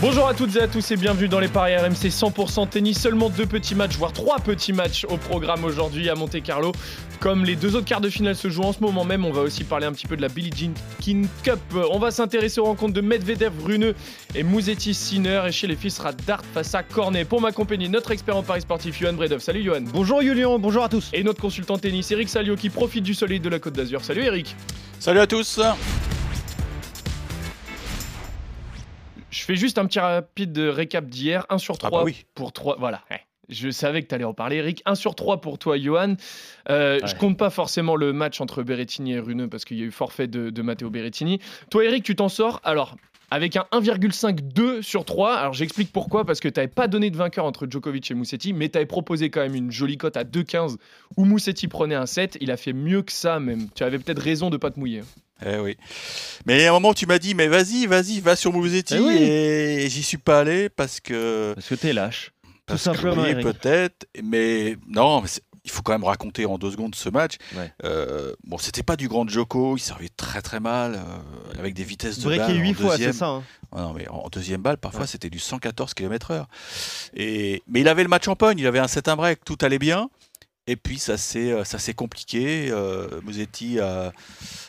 Bonjour à toutes et à tous et bienvenue dans les paris RMC 100% tennis. Seulement deux petits matchs, voire trois petits matchs au programme aujourd'hui à Monte Carlo. Comme les deux autres quarts de finale se jouent en ce moment même, on va aussi parler un petit peu de la Billie Jean King Cup. On va s'intéresser aux rencontres de Medvedev, Runeux et Mouzetti Sinner. Et chez les filles sera Dart face à Cornet. Pour m'accompagner, notre expert en paris sportif, Johan Bredov. Salut Johan. Bonjour Julien, bonjour à tous. Et notre consultant tennis, Eric Salio, qui profite du soleil de la Côte d'Azur. Salut Eric. Salut à tous. Je fais juste un petit rapide récap d'hier. 1 sur 3 Ah bah oui. pour 3. Voilà. ouais. Je savais que tu allais en parler, Eric. 1 sur 3 pour toi, Johan. Euh, Je Ouais. compte pas forcément le match entre Berrettini et Runeux parce qu'il y a eu forfait de, de Matteo Berrettini. Toi, Eric, tu t'en sors? Alors. Avec un 1,52 sur 3. Alors j'explique pourquoi, parce que tu n'avais pas donné de vainqueur entre Djokovic et Moussetti, mais tu avais proposé quand même une jolie cote à 2,15 où Moussetti prenait un 7. Il a fait mieux que ça même. Tu avais peut-être raison de pas te mouiller. Eh oui. Mais a un moment tu m'as dit, mais vas-y, vas-y, va sur Mouzetti. Eh oui. Et j'y suis pas allé parce que. Parce que t'es lâche. parce Tout que simplement, oui, peut-être. Mais non, mais il faut quand même raconter en deux secondes ce match. Ouais. Euh, bon, c'était pas du grand Joko, il servait très très mal, euh, avec des vitesses de balle. 8 en fois, deuxième. c'est ça. hein. Ah non, mais en en deuxième balle, parfois Ouais. c'était du 114 km/h. Et mais il avait le match en pogne, il avait un set un break, tout allait bien. Et puis ça s'est euh, ça s'est compliqué. Euh, Musetti a,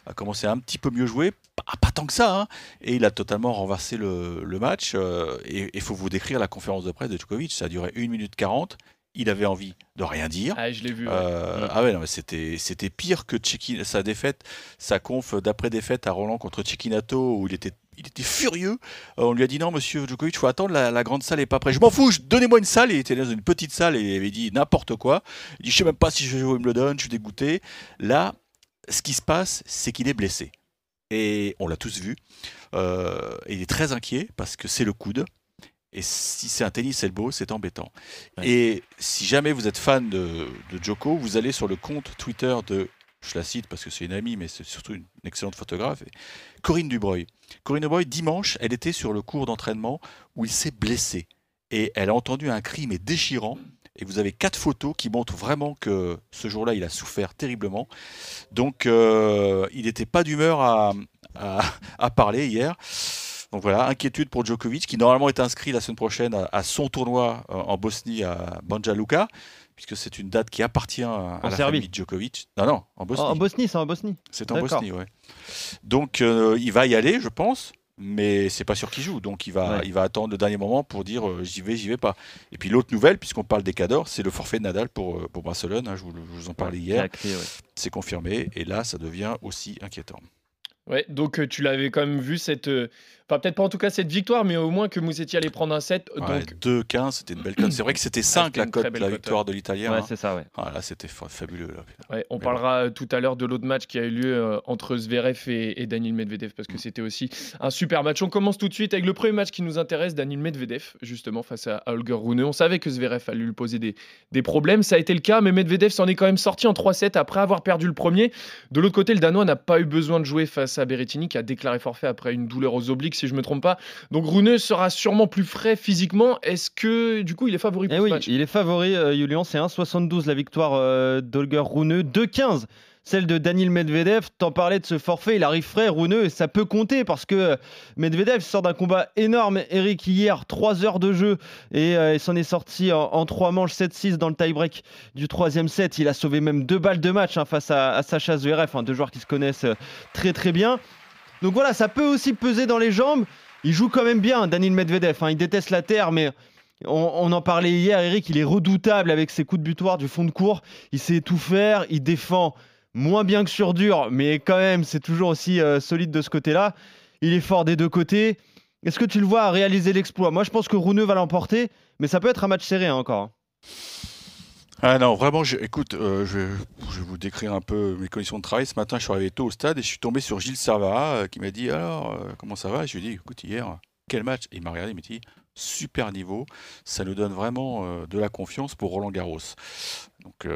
a commencé à un petit peu mieux jouer, pas, pas tant que ça, hein. et il a totalement renversé le, le match. euh, et il faut vous décrire la conférence de presse de Djokovic. Ça a duré 1 minute 40. Il avait envie de rien dire. Ah, je l'ai vu. Euh, Mm. Ah ouais, non, mais c'était c'était pire que sa défaite, sa conf d'après défaite à Roland contre Cecchinato où il était il était furieux. Euh, on lui a dit non, monsieur Djokovic, faut attendre, la, la grande salle est pas prête. Je m'en fous, donnez-moi une salle. Il était dans une petite salle et il avait dit n'importe quoi. Il dit je sais même pas si je vais jouer Wimbledon, je suis dégoûté. Là, ce qui se passe, c'est qu'il est blessé. Et on l'a tous vu. Euh, et il est très inquiet parce que c'est le coude. Et si c'est un tennis elbow, c'est embêtant. Ouais. Et si jamais vous êtes fan de, de Joko, vous allez sur le compte Twitter de, je la cite parce que c'est une amie, mais c'est surtout une, excellente photographe, Corinne Dubreuil. Corinne Dubreuil, dimanche, elle était sur le cours d'entraînement où il s'est blessé. Et elle a entendu un cri, mais déchirant. Et vous avez quatre photos qui montrent vraiment que ce jour-là, il a souffert terriblement. Donc, euh, il n'était pas d'humeur à, parler hier. Donc voilà, inquiétude pour Djokovic, qui normalement est inscrit la semaine prochaine à, à son tournoi euh, en Bosnie à Banja Luka, puisque c'est une date qui appartient à, En la Serbie. famille Djokovic. Non, non, en Bosnie. En, en Bosnie, c'est en Bosnie. c'est en. Bosnie, ouais. Donc euh, il va y aller, je pense, mais c'est pas sûr qu'il joue. Donc il va, Ouais. il va attendre le dernier moment pour dire euh, j'y vais, j'y vais pas. Et puis l'autre nouvelle, puisqu'on parle des cadors, c'est le forfait de Nadal pour, euh, pour Barcelone. hein, je, vous, je vous en parlais hier. ouais. C'est confirmé. Et là, ça devient aussi inquiétant. Ouais, donc tu l'avais quand même vu cette. Enfin, peut-être pas en tout cas cette victoire, mais au moins que Moussetti allait prendre un set. Ouais, donc, 2-15, c'était une belle cote. C'est vrai que c'était 5 c'était la cote la cote, victoire de l'Italien. Ouais, hein. c'est ça, ouais. Ah, là, c'était fa- fabuleux. Là. ouais, on Mais parlera tout à l'heure de l'autre match qui a eu lieu euh, entre Zverev et, et Daniil Medvedev parce que Mm. c'était aussi un super match. On commence tout de suite avec le premier match qui nous intéresse, Daniil Medvedev, justement face à, à Holger Rune. On savait que Zverev allait lui poser des, des problèmes, ça a été le cas, mais Medvedev s'en est quand même sorti en 3-7 après avoir perdu le premier. De l'autre côté, le Danois n'a pas eu besoin de jouer face à Berrettini qui a déclaré forfait après une douleur aux obliques, si je me trompe pas. Donc Rune sera sûrement plus frais physiquement. Est-ce que du coup il est favori pour Eh ce oui, match? il est favori, euh, Julian. C'est 1,72 la victoire euh, d'Holger Rune. 2,15 celle de Daniil Medvedev. T'en parlais de ce forfait, il arrive frais, Rune, et ça peut compter parce que euh, Medvedev sort d'un combat énorme. Eric, hier, 3 heures de jeu et euh, il s'en est sorti en, en 3 manches 7-6 dans le tie-break du troisième set. Il a sauvé même deux balles de match hein, face à, à Sacha Zverev, hein, deux joueurs qui se connaissent euh, très très bien. Donc voilà, ça peut aussi peser dans les jambes. Il joue quand même bien, Daniil Medvedev. hein. Il déteste la terre, mais on, en parlait hier, Eric. Il est redoutable avec ses coups de butoir du fond de cours. Il sait tout faire. Il défend moins bien que sur dur, mais quand même, c'est toujours aussi euh, solide de ce côté-là. Il est fort des deux côtés. Est-ce que tu le vois réaliser l'exploit? Moi, je pense que Rouneux va l'emporter, mais ça peut être un match serré hein, encore. Ah non, vraiment, écoute, euh, je, vais, vous décrire un peu mes conditions de travail. Ce matin, je suis arrivé tôt au stade et je suis tombé sur Gilles Servara euh, qui m'a dit Alors, euh, comment ça va? Et je lui ai dit Écoute, hier, quel match? Et il m'a regardé, il m'a dit Super niveau, ça nous donne vraiment de la confiance pour Roland Garros. Donc,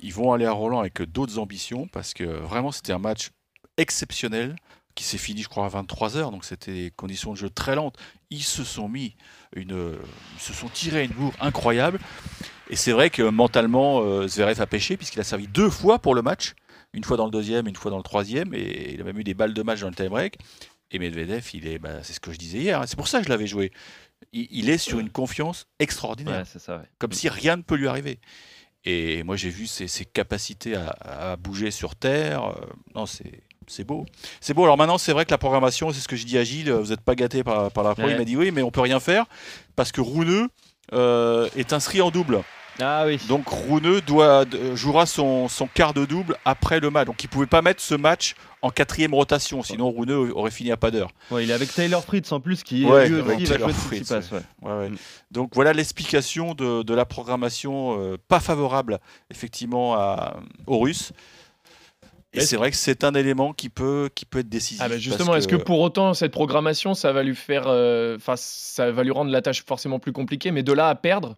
ils vont aller à Roland avec d'autres ambitions parce que vraiment, c'était un match exceptionnel qui s'est fini, je crois, à 23h, donc c'était des conditions de jeu très lentes. Ils se sont mis une, ils se sont tirés une bourre incroyable. Et c'est vrai que mentalement, euh, Zverev a pêché puisqu'il a servi deux fois pour le match, une fois dans le deuxième, une fois dans le troisième, et il a même eu des balles de match dans le time break. Et Medvedev, il est, bah, c'est ce que je disais hier, hein, c'est pour ça que je l'avais joué. Il, il est sur une confiance extraordinaire, Ouais, c'est ça. ouais. comme si rien ne peut lui arriver. Et moi, j'ai vu ses, ses capacités à, à bouger sur terre. euh, non, c'est. C'est beau. C'est beau. Alors maintenant, c'est vrai que la programmation, c'est ce que je dis à Gilles, vous n'êtes pas gâté par, par la pro. Ouais. Il m'a dit oui, mais on peut rien faire parce que Rouneux euh, est inscrit en double. Ah oui. Donc Rouneux doit, jouera son, son quart de double après le match. Donc il pouvait pas mettre ce match en quatrième rotation, sinon Rouneux aurait fini à pas d'heure. Ouais, il est avec Taylor Fritz en plus qui Ouais, lui aussi va jouer Fritz. Ouais, ouais. Mm. Donc voilà l'explication de, de la programmation euh, pas favorable effectivement à, aux Russes. Et c'est vrai que c'est un élément qui peut, qui peut être décisif. Ah bah justement, est-ce que pour autant cette programmation, ça va lui faire, euh, ça va lui rendre la tâche forcément plus compliquée, mais de là à perdre,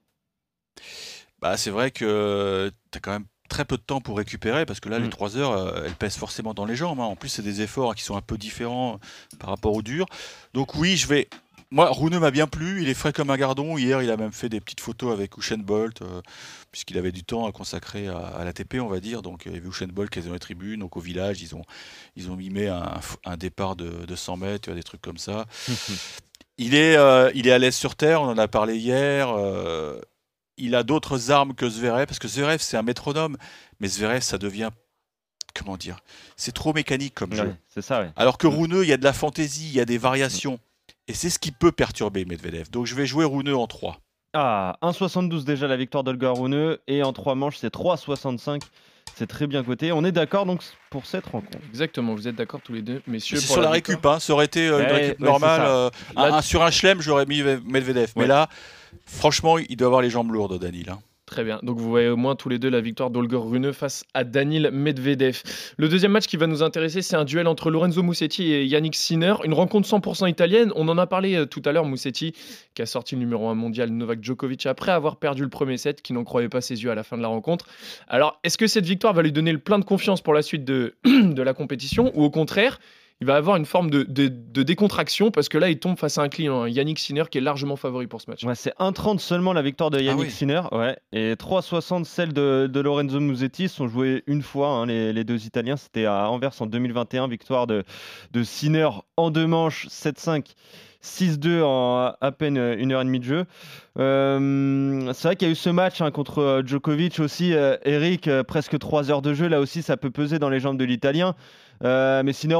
Bah, c'est vrai que tu as quand même très peu de temps pour récupérer parce que là, les Mm. 3 heures, euh, elles pèsent forcément dans les jambes. hein. En plus, c'est des efforts qui sont un peu différents par rapport au dur. Donc, oui, je vais. Moi, Rouneux m'a bien plu. Il est frais comme un gardon. Hier, il a même fait des petites photos avec Usain Bolt euh, puisqu'il avait du temps à consacrer à, à l'ATP, on va dire. Donc, il y avait Usain Bolt qui est dans les tribunes. Donc, au village, ils ont, ils ont mimé un, un départ de, de 100 mètres, des trucs comme ça. Il est, euh, il est à l'aise sur terre, on en a parlé hier. euh, il a d'autres armes que Zverev, parce que Zverev, c'est un métronome, mais Zverev, ça devient. Comment dire C'est trop mécanique comme jeu. Ouais, ça, ouais. Alors que Rouneux, il y a de la fantaisie, il y a des variations. Et c'est ce qui peut perturber Medvedev. Donc je vais jouer Rouneux en 3. Ah, 1,72 déjà la victoire d'Olga Rune et en 3 manches c'est 3,65. C'est très bien coté. On est d'accord donc pour cette rencontre. exactement, vous êtes d'accord tous les deux, messieurs C'est sur la récup, hein. ça aurait été euh, une Ouais, récup ouais, normale. euh, un- Là- un- sur un chelem, j'aurais mis Medvedev. Mais là, franchement, il doit avoir les jambes lourdes, Danil. hein. Très bien. Donc vous voyez au moins tous les deux la victoire d'Olger Rune face à Danil Medvedev. Le deuxième match qui va nous intéresser, c'est un duel entre Lorenzo Musetti et Yannick Sinner. Une rencontre 100% italienne. On en a parlé euh, tout à l'heure, Musetti qui a sorti le numéro 1 mondial Novak Djokovic après avoir perdu le premier set, qui n'en croyait pas ses yeux à la fin de la rencontre. Alors, est-ce que cette victoire va lui donner le plein de confiance pour la suite de, de la compétition ou au contraire il va avoir une forme de, de- de décontraction parce que là, il tombe face à un client, hein, Yannick Sinner, qui est largement favori pour ce match. Ouais, c'est 1,30 seulement la victoire de Yannick oui. Sinner. Ouais, et 3,60 celle de, de Lorenzo Musetti. sont joués une fois hein, les, les deux Italiens. C'était à Anvers en 2021. Victoire de, de Sinner en deux manches 7-5. 6-2 en à peine une heure et demie de jeu. Euh, c'est vrai qu'il y a eu ce match hein, contre euh, Djokovic aussi. euh, Eric, euh, presque 3 heures de jeu. Là aussi, ça peut peser dans les jambes de l'Italien. Euh, mais Sinner,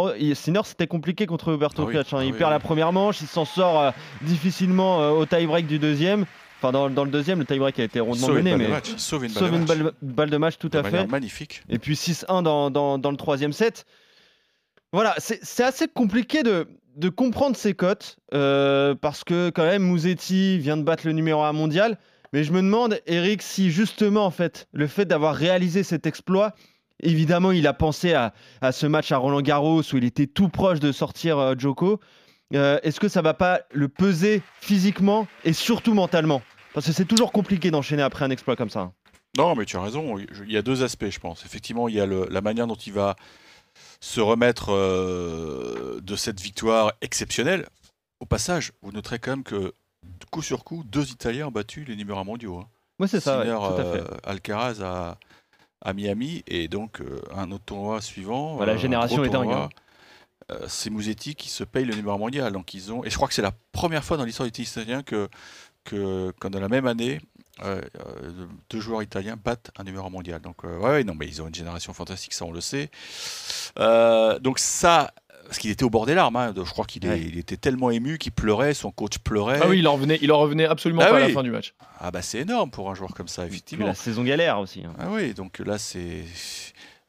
c'était compliqué contre Roberto Ah oui, Piach, hein. ah Il oui, perd oui. la première manche, il s'en sort euh, difficilement euh, au tie-break du deuxième. Enfin, dans, dans le deuxième, le tie-break a été rondement sauve une mené, balle de mais match. Il sauve une balle sauve de une match. balle, balle de match tout De à fait. magnifique. Et puis 6-1 dans, dans- dans le troisième set. Voilà, c'est assez compliqué de, comprendre ces cotes euh, parce que quand même Mouzetti vient de battre le numéro 1 mondial. Mais je me demande, Eric, si justement en fait le fait d'avoir réalisé cet exploit, évidemment il a pensé à, ce match à Roland Garros où il était tout proche de sortir euh, Joko. Euh, Est-ce que ça va pas le peser physiquement et surtout mentalement? Parce que c'est toujours compliqué d'enchaîner après un exploit comme ça. hein. Non, mais tu as raison. Il y a deux aspects, je pense. Effectivement, il y a la manière dont il va se remettre euh, de cette victoire exceptionnelle. Au passage, vous noterez quand même que coup sur coup, deux Italiens ont battu les numéros 1 mondiaux. hein. Ouais, c'est ça, ouais, Sinner, tout à fait. euh, Alcaraz à, à Miami et donc euh, un autre tournoi suivant. Voilà, la génération est dingue, hein. c'est Musetti qui se paye le numéro 1 mondial. Donc ils ont et je crois que c'est la première fois dans l'histoire du tennis italien que que dans la même année euh, deux joueurs italiens battent un numéro 1 mondial. Donc euh, ouais, non mais ils ont une génération fantastique, ça on le sait. Euh, donc ça parce qu'il était au bord des larmes, hein, je crois qu'il est- Ouais. il était tellement ému qu'il pleurait, son coach pleurait. Ah oui, il en revenait, il en revenait absolument Ah pas à la fin du match. Ah bah c'est énorme pour un joueur comme ça, effectivement. la saison galère aussi. hein. Ah oui, donc là c'est.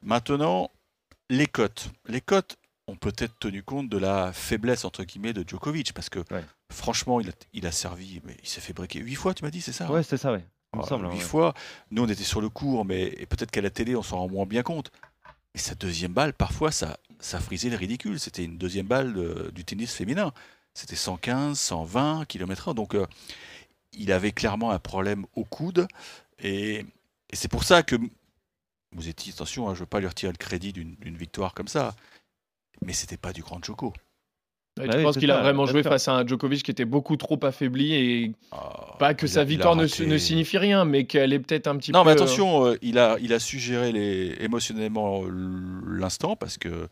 Maintenant, les cotes. Les cotes ont peut-être tenu compte de la faiblesse entre guillemets de Djokovic parce que Ouais. franchement, il a, il a servi, mais il s'est fait briquer huit fois, tu m'as dit, c'est ça Ouais, c'est ça, ouais. Il me semble, hein, Huit ouais. fois. Nous, on était sur le cours, mais peut-être qu'à la télé, on s'en rend moins bien compte. Et sa deuxième balle, parfois, ça, ça frisait le ridicule. C'était une deuxième balle de- du tennis féminin. C'était 115, 120 km/h. Donc, euh, il avait clairement un problème au coude. Et, et c'est pour ça que vous étiez, attention, hein, je ne veux pas lui retirer le crédit d'une victoire comme ça. Mais c'était pas du grand Joko. Ouais, tu oui, penses qu'il a vraiment joué face à un Djokovic qui était beaucoup trop affaibli et Ah, pas que sa a- victoire ne, signifie rien, mais qu'elle est peut-être un petit Non, peu. mais euh, attention, euh, il, a, il a su gérer les, émotionnellement l'instant parce que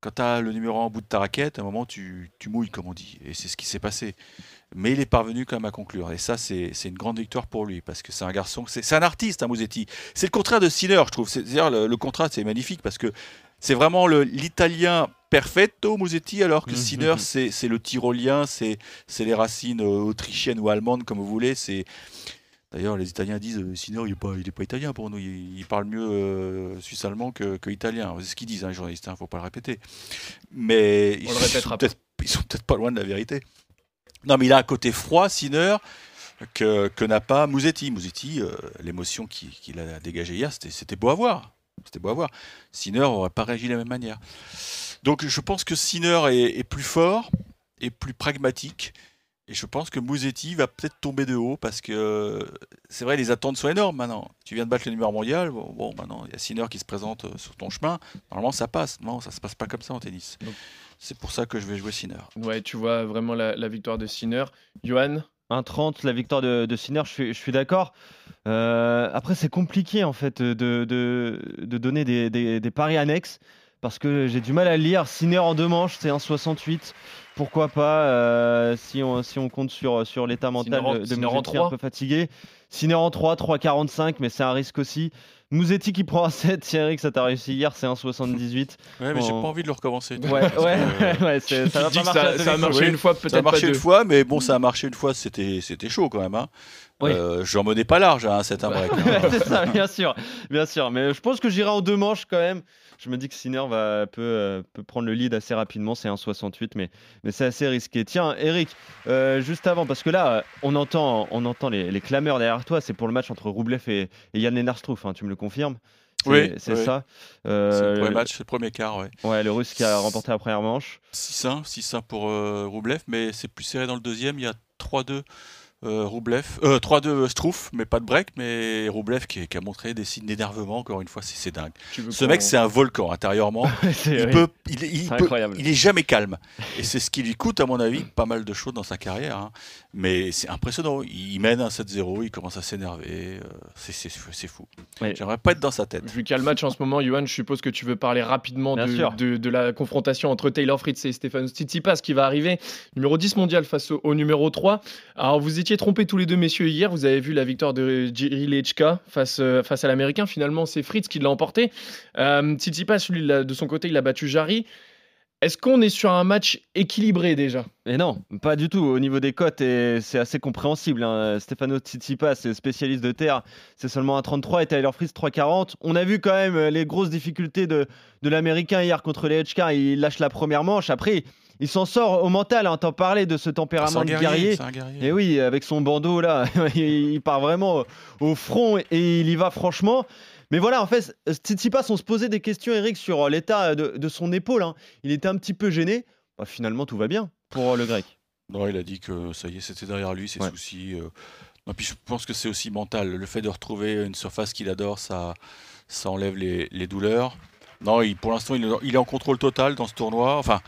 quand tu as le numéro 1 au bout de ta raquette, à un moment, tu, tu mouilles, comme on dit. Et c'est ce qui s'est passé. Mais il est parvenu quand même à conclure. Et ça, c'est c'est une grande victoire pour lui parce que c'est un garçon, c'est c'est un artiste, hein, Musetti. C'est le contraire de Sinner, je trouve. C'est- C'est-à-dire, le, le contraste, c'est magnifique parce que c'est vraiment l'italien perfetto, Musetti, alors que Mhm. Sinner, c'est c'est le tyrolien, c'est les racines euh, autrichiennes ou allemandes, comme vous voulez. C'est D'ailleurs, les Italiens disent euh, Sinner, il n'est pas, pas italien pour nous. Il, il parle mieux euh, suisse-allemand que, que italien. C'est ce qu'ils disent, hein, les journalistes. Il ne faut pas le répéter. Mais ils On le sont peut-être ils sont peut-être pas loin de la vérité. Non, mais il a un côté froid, Sinner, que, que n'a pas Musetti. Musetti, euh, l'émotion qu'il a dégagée hier, c'était beau à voir. C'était beau à voir. Sinner n'aurait pas réagi de la même manière. Donc je pense que Sinner est, est plus fort et plus pragmatique. Et je pense que Musetti va peut-être tomber de haut parce que euh, c'est vrai, les attentes sont énormes maintenant. Tu viens de battre le numéro mondial, bon, bon, maintenant il y a Sinner qui se présente euh, sur ton chemin. Normalement ça passe. Non, ça se passe pas comme ça en tennis. C'est pour ça que je vais jouer Sinner. Ouais, tu vois vraiment la, la victoire de Sinner. Johan, 1,30 la victoire de, de Sinner, je suis, je suis d'accord. Euh, après, c'est compliqué en fait de, de, de donner des, des- des paris annexes parce que j'ai du mal à lire. Sinner en deux manches, c'est 1,68. Pourquoi pas euh, si, on, si on compte sur, sur l'état mental Sinner de, de Sinner en Musetti, un trois. peu fatigué. Sinner en 3, 3,45, mais c'est un risque aussi. Musetti qui prend un 7, Thierry, que ça t'a réussi hier, c'est 1,78. Ouais, mais j'ai pas envie de le recommencer. Ouais, ouais, que, ouais, ça va pas marcher ça, a marché une fois, Ça a peut-être pas marché une deux. fois, mais bon, ça a marché une fois, c'était c'était chaud quand même. Hein. Oui. Euh, J'en menais pas large 7 un break. hein. c'est ça, bien sûr, bien sûr. Mais je pense que j'irai en deux manches quand même. Je me dis que Sinner va, peut, euh, peut prendre le lead assez rapidement. C'est un 68, mais, mais c'est assez risqué. Tiens, Eric, euh, juste avant, parce que là, on entend, on entend les, les clameurs derrière toi. C'est pour le match entre Roublev et, et Yann Lennart-Struff. hein, tu me le confirmes? C'est- Oui, c'est oui. ça? C'est Euh, le premier match, c'est le premier quart, ouais. Ouais, le Russe qui a remporté la première manche. 6-1, 6-1 pour euh, Roublev, mais c'est plus serré dans le deuxième. Il y a 3-2 euh, Roublev, euh, 3-2 Struff, mais pas de break. Mais Roublev qui, qui a montré des signes d'énervement. Encore une fois, c'est c'est dingue. Ce mec, c'est un volcan intérieurement. Il oui. peut, il, il C'est peut- incroyable. il est jamais calme. Et c'est ce qui lui coûte, à mon avis, pas mal de choses dans sa carrière. hein. Mais c'est impressionnant. Il mène un 7-0, il commence à s'énerver. euh, c'est- fou. Oui. J'aimerais pas être dans sa tête. Vu qu'il y a le match en ce moment, Johan, je suppose que tu veux parler rapidement de, sûr. de- de la confrontation entre Taylor Fritz et Stefanos Tsitsipas qui va arriver, numéro 10 mondial face au, au numéro 3. Alors vous étiez trompés tous les deux messieurs hier, vous avez vu la victoire de Jiri Lechka face, euh, face à l'américain, finalement c'est Fritz qui l'a emporté. Euh, Tsitsipas, lui, de son côté, il a battu Jarry. Est-ce qu'on est sur un match équilibré déjà? Et non, pas du tout. Au niveau des cotes, et c'est assez compréhensible. hein. Stefano Tsitsipas, c'est spécialiste de terre, c'est seulement un 33 et Tyler Fritz 3,40. On a vu quand même euh, les grosses difficultés de, de l'Américain hier contre les HK. Il lâche la première manche. Après, il s'en sort au mental. Hein. T'en parlais de ce tempérament un de guerrier. guerrier. c'est un guerrier. Et oui, avec son bandeau là, il part vraiment au front et il y va franchement. Mais voilà, en fait, Tsitsipas, on se posait des questions, Eric, sur l'état de, de son épaule. hein. Il était un petit peu gêné. Bah, finalement, tout va bien pour euh, le grec. Non, il a dit que ça y est, c'était derrière lui, ses Ouais. soucis. euh. Non, puis je pense que c'est aussi mental. Le fait de retrouver une surface qu'il adore, ça, ça enlève les, les douleurs. Non, il, pour l'instant, il, il est en contrôle total dans ce tournoi. Enfin,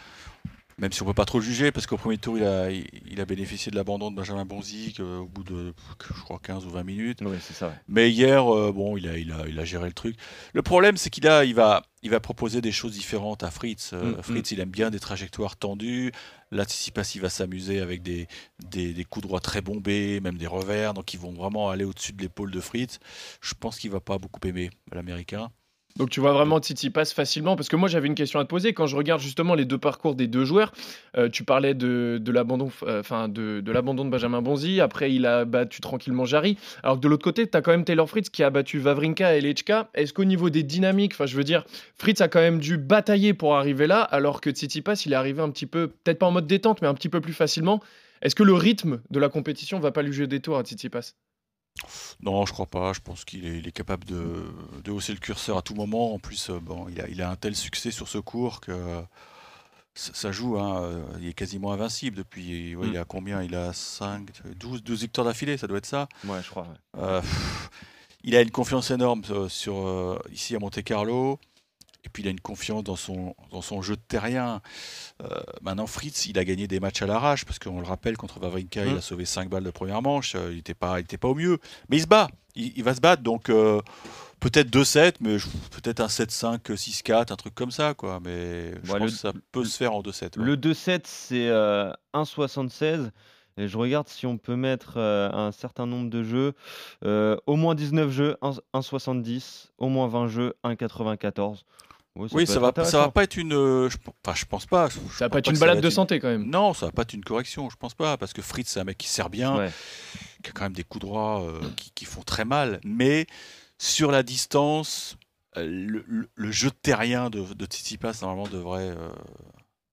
même si on peut pas trop le juger, parce qu'au premier tour, il a, il, a bénéficié de l'abandon de Benjamin Bonzi euh, au bout de, je crois, 15 ou 20 minutes. Oui, c'est ça. Mais hier, euh, bon, il a, il, a, il a géré le truc. Le problème, c'est qu'il a, il va, il va proposer des choses différentes à Fritz. Euh, Mm, Fritz, il aime bien des trajectoires tendues. Là, Tsitsipas, il va s'amuser avec des, des, des coups droits très bombés, même des revers. Donc, ils vont vraiment aller au-dessus de l'épaule de Fritz. Je pense qu'il va pas beaucoup aimer l'Américain. Donc tu vois vraiment Tsitsipas facilement parce que moi j'avais une question à te poser quand je regarde justement les deux parcours des deux joueurs. euh, tu parlais de, de l'abandon, euh, enfin de, de l'abandon de Benjamin Bonzi. Après il a battu tranquillement Jarry. Alors que de l'autre côté tu as quand même Taylor Fritz qui a battu Vavrinka et Lechka. Est-ce qu'au niveau des dynamiques, enfin je veux dire, Fritz a quand même dû batailler pour arriver là, alors que Tsitsipas il est arrivé un petit peu, peut-être pas en mode détente, mais un petit peu plus facilement. Est-ce que le rythme de la compétition va pas lui jouer des tours à Tsitsipas Non, je crois pas. Je pense qu'il est, il est capable de, de hausser le curseur à tout moment. En plus, euh, bon, il a, il a un tel succès sur ce cours que ça, ça joue. hein. Il est quasiment invincible depuis. ouais, Mm. Il a combien? Il a 5, 12, 12 victoires d'affilée, ça doit être ça. Ouais, je crois. ouais. Euh, il a une confiance énorme euh, sur, ici à Monte Carlo. Et puis il a une confiance dans son, dans son jeu de terrien. Euh, maintenant, Fritz, il a gagné des matchs à l'arrache, parce qu'on le rappelle, contre Wawrinka, il Mm. a sauvé 5 balles de première manche. euh, il n'était pas, il était pas au mieux. Mais il se bat. Il, il va se battre. Donc euh, peut-être 2-7, mais peut-être un 7-5, 6-4, un truc comme ça. Quoi. Mais je Ouais, pense le- que ça peut se faire en 2-7. ouais. Le 2-7, c'est euh, 1,76. Et je regarde si on peut mettre euh, un certain nombre de jeux. Euh, au moins 19 jeux, 1 1,70. Au moins 20 jeux, 1,94. Ouais, Oui, ça va, ça va pas être une. euh, Je, enfin, je pense pas. je Ça va pas être une ça balade de une- santé quand même. Non, ça va pas être une correction, je pense pas, parce que Fritz, c'est un mec qui sert bien, Ouais. qui a quand même des coups droits euh, qui, qui font très mal, mais sur la distance, euh, le, le- le jeu de terrien de, de Tsitsipas, normalement, devrait, euh,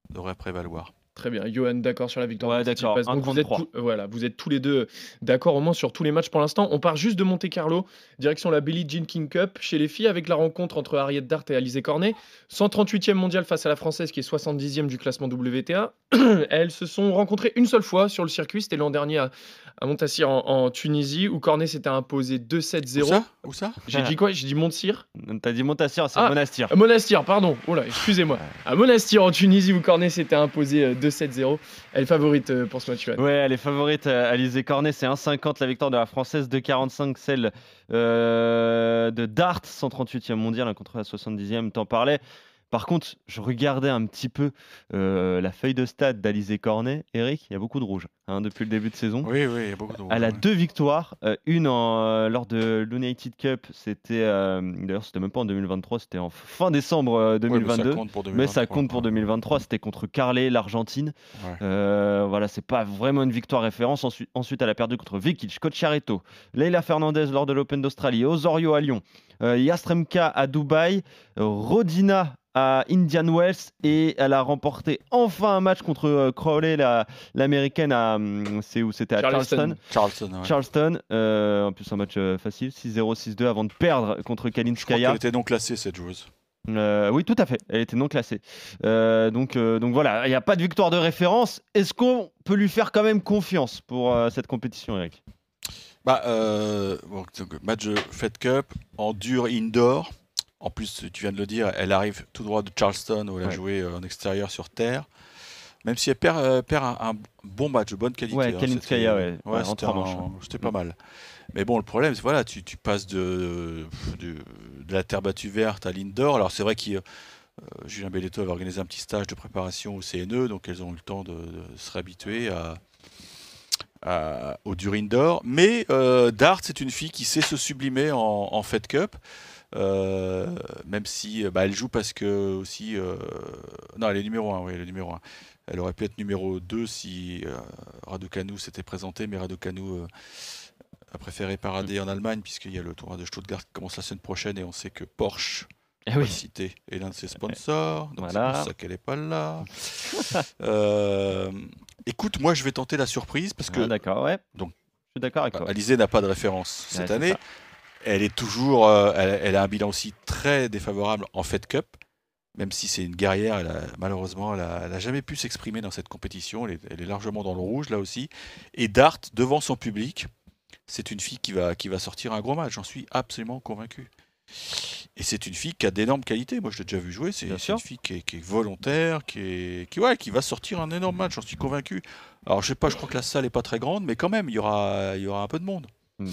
devrait prévaloir. Très bien, Johan, d'accord sur la victoire. Ouais, d'accord, vous êtes, 1,33. tous- voilà, vous êtes tous les deux d'accord au moins sur tous les matchs pour l'instant. On part juste de Monte Carlo, direction la Billie Jean King Cup chez les filles avec la rencontre entre Harriet Dart et Alizé Cornet. 138e mondiale face à la française qui est 70e du classement WTA. Elles se sont rencontrées une seule fois sur le circuit, c'était l'an dernier à, à Montassir en, en Tunisie où Cornet s'était imposé Où 2-7-0. ça? Où ça? J'ai dit quoi? J'ai dit Montsir? T'as dit Montassir, c'est Ah. Monastir. À Monastir, pardon. Oh là, excusez-moi. À Monastir en Tunisie où Cornet s'était imposé euh, 2-7-0. Elle est favorite euh, pour ce match. Johan. Ouais, elle est favorite. euh, Alizé Cornet, c'est 1,50 la victoire de la française, 2,45 celle euh, de Dart, 138e mondial contre la 70e. T'en parlais. Par contre, je regardais un petit peu euh, la feuille de stade d'Alizé Cornet. Eric, il y a beaucoup de rouge hein, depuis le début de saison. Oui, oui, il y a beaucoup de Elle a ouais. deux victoires, euh, une en, euh, lors de l'United Cup, c'était d'ailleurs c'était même pas en 2023, c'était en fin décembre euh, Ouais, mais 2022. ça compte pour 2023. Mais ça compte pour 2023, c'était contre Carlet, l'Argentine. Ouais. Voilà, c'est pas vraiment une victoire référence. Ensuite, ensuite, elle a perdu contre Vikic, Cocciaretto, Leila Fernandez lors de l'Open d'Australie, Osorio à Lyon, Yastremka à Dubaï, Rodina à Indian Wells et elle a remporté enfin un match contre euh, Crowley, la- l'américaine à hum, c'est où? C'était à Charleston. Charleston. Charleston, ouais. Charleston, euh, en plus un match euh, facile, 6-0, 6-2 avant de perdre contre Je crois Kalinskaya. qu'elle était non classée, cette joueuse. Euh, oui, tout à fait. Elle était non classée. Euh, donc, euh, donc voilà, il n'y a pas de victoire de référence. Est-ce qu'on peut lui faire quand même confiance pour euh, cette compétition, Eric? Bah, euh, bon, donc, match de Fed Cup en dur indoor. En plus, tu viens de le dire, elle arrive tout droit de Charleston où elle a Ouais. joué euh, en extérieur sur terre. Même si elle perd, euh, perd un, un bon match de bonne qualité. Ouais, hein, Kalinskaya, c'était- ouais, ouais, en c'était pas mal. Mais bon, le problème, c'est voilà, tu, tu passes de, de, de la terre battue verte à l'indoor. Alors c'est vrai que Julien Belletto avait organisé un petit stage de préparation au CNE, donc elles ont eu le temps de, de se réhabituer à, à- au dur indoor. Mais euh, Dart, c'est une fille qui sait se sublimer en, en Fed Cup. Euh, même si euh, bah, elle joue parce que aussi euh, non elle est numéro 1 oui elle est numéro 1 elle aurait pu être numéro 2 si euh, Raducanu s'était présenté mais Raducanu a préféré parader en Allemagne puisqu'il y a le tournoi de Stuttgart qui commence la semaine prochaine et on sait que Porsche Eh oui. cité est l'un de ses sponsors donc Voilà. c'est pour ça qu'elle n'est pas là écoute moi je vais tenter la surprise parce que Ah, D'accord, ouais. donc- je suis d'accord avec toi. Alizé n'a pas de référence cette Ouais, année ça. Elle est toujours, euh, elle, elle a un bilan aussi très défavorable en Fed Cup, même si c'est une guerrière. Elle a- malheureusement, elle a, elle a jamais pu s'exprimer dans cette compétition. Elle est, elle est largement dans le rouge là aussi. Et Dart devant son public, c'est une fille qui va, qui va sortir un gros match. J'en suis absolument convaincu. Et c'est une fille qui a d'énormes qualités. Moi, je l'ai déjà vu jouer. C'est une fille qui est, qui est volontaire, qui, est, qui, ouais, qui va sortir un énorme match. J'en suis convaincu. Alors, je sais pas, je crois que la salle est pas très grande, mais quand même, il y aura, il y aura un peu de monde. Hmm,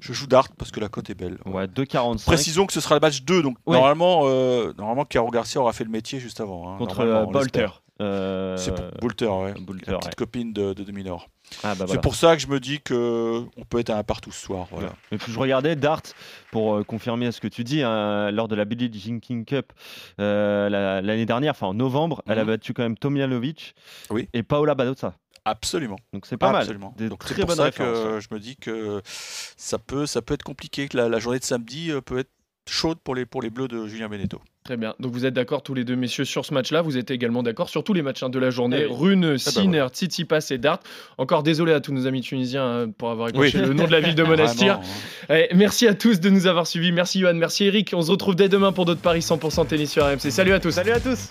Je joue Dart parce que la cote est belle. Ouais, 2,45 Précisons que ce sera le match 2, donc Ouais. normalement, euh, normalement, Caro Garcia aura fait le métier juste avant. hein, contre euh, Bolter. Euh, C'est ouais. Boulter, la ouais. petite copine de, de Dominor. Ah, bah C'est voilà. pour ça que je me dis que on peut être à un partout ce soir. Voilà. Et puis je regardais Dart pour confirmer ce que tu dis hein, lors de la Billie Jean King Cup la- l'année dernière, enfin en novembre, elle a Mhm. battu quand même Tomjanovic Oui. et Paola Badoza. Absolument. Donc c'est pas Absolument. mal. Des Donc c'est très pour ça que je me dis que ça peut, ça peut être compliqué, que la, la journée de samedi euh, peut être chaude pour les, pour les Bleus de Julien Beneteau. Très bien. Donc vous êtes d'accord tous les deux, messieurs, sur ce match-là. Vous êtes également d'accord sur tous les matchs hein, de la journée. Eh oui. Rune, bah Sinner, Tsitsipas et Dart. Encore désolé à tous nos amis tunisiens hein, pour avoir écorché Oui. le nom de la ville de Monastir. Vraiment, hein. Eh, merci à tous de nous avoir suivis. Merci Johan, merci Eric. On se retrouve dès demain pour d'autres paris 100% tennis sur RMC. Salut à tous. Salut à tous